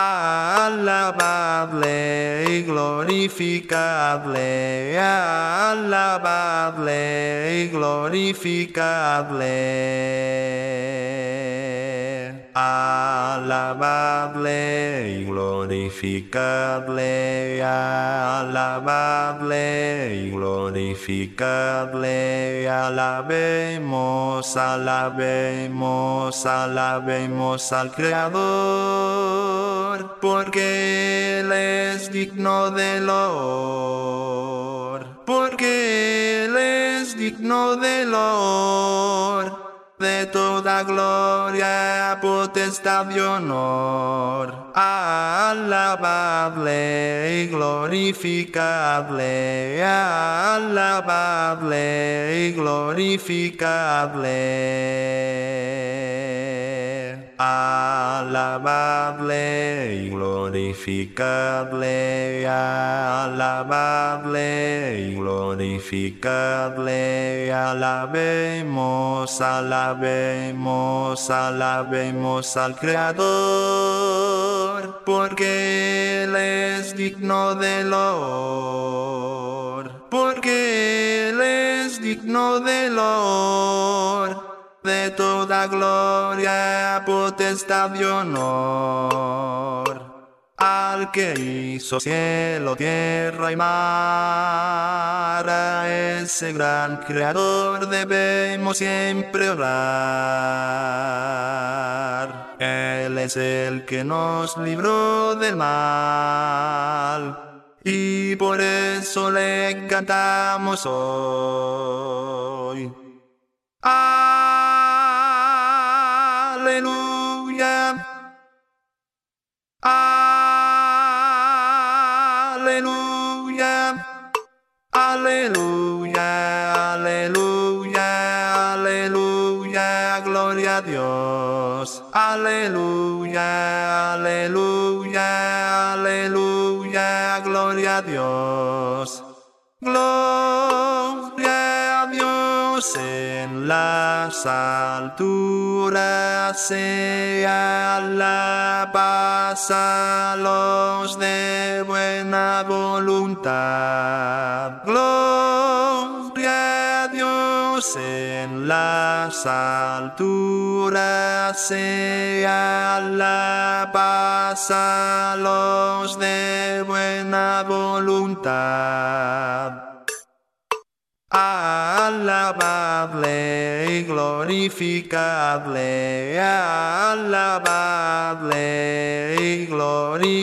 Alabadle y glorificadle, alabadle y glorificadle. Alabadle y glorificadle, alabadle y glorificadle, alabemos, alabemos, alabemos al Creador, porque Él es digno de honor, porque Él es digno de honor de toda gloria, potestad y honor. Alabadle y glorificadle, alabadle y glorificadle. Alabadle y alabadle y alabemos, alabemos, alabemos al Creador, porque Él es digno de honor, porque Él es digno de honor de toda gloria, potestad y honor. Al que hizo cielo, tierra y mar, a ese gran creador debemos siempre orar. Él es el que nos libró del mal. Y por eso le cantamos hoy. Aleluya. Aleluya. Aleluya. Aleluya. Gloria a Dios. Aleluya. Aleluya. Aleluya. Gloria a Dios. Gloria En las alturas, sea la paz a los de buena voluntad. Gloria a Dios en las alturas, sea la paz a los de buena voluntad. Alabadle y glorificadle, alabadle y glorificadle.